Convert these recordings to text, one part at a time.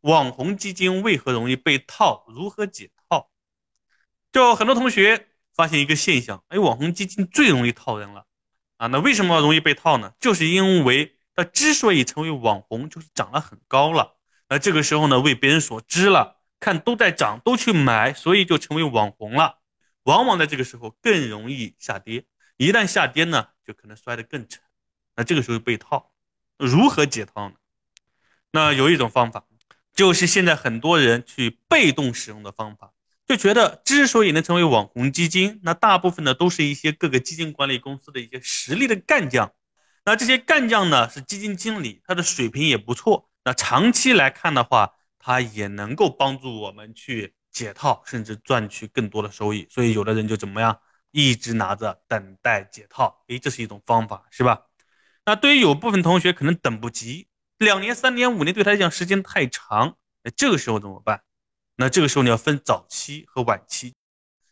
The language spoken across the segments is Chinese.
网红基金为何容易被套？如何解套？就很多同学发现一个现象，哎，网红基金最容易套人了啊！那为什么容易被套呢？就是因为它之所以成为网红，就是涨得很高了。那这个时候呢，为别人所知了，看都在涨，都去买，所以就成为网红了。往往在这个时候更容易下跌，一旦下跌呢，就可能摔得更沉。那这个时候被套，如何解套呢？那有一种方法，就是现在很多人去被动使用的方法，就觉得之所以能成为网红基金，那大部分呢都是一些各个基金管理公司的一些实力的干将。那这些干将呢是基金经理，他的水平也不错。那长期来看的话，他也能够帮助我们去解套，甚至赚取更多的收益。所以有的人就怎么样，一直拿着等待解套。诶，这是一种方法，是吧？那对于有部分同学可能等不及。两年、三年、五年对他来讲时间太长，那这个时候怎么办？那这个时候你要分早期和晚期。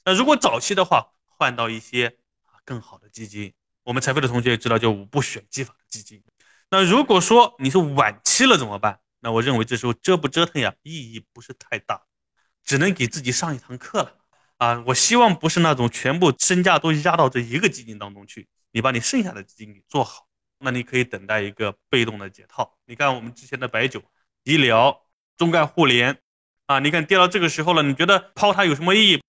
那如果早期的话，换到一些更好的基金。我们财富的同学也知道，叫五不选基法的基金。那如果说你是晚期了怎么办？那我认为这时候折不折腾呀，意义不是太大，只能给自己上一堂课了啊！我希望不是那种全部身价都压到这一个基金当中去，你把你剩下的基金给做好。那你可以等待一个被动的解套。你看我们之前的白酒、医疗、中概互联啊，你看跌到这个时候了，你觉得抛它有什么意义？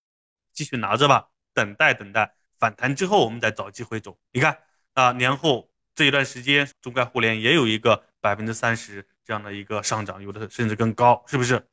继续拿着吧，等待等待反弹之后，我们再找机会走。你看啊，年后这一段时间，中概互联也有一个百分之三十这样的一个上涨，有的甚至更高，是不是？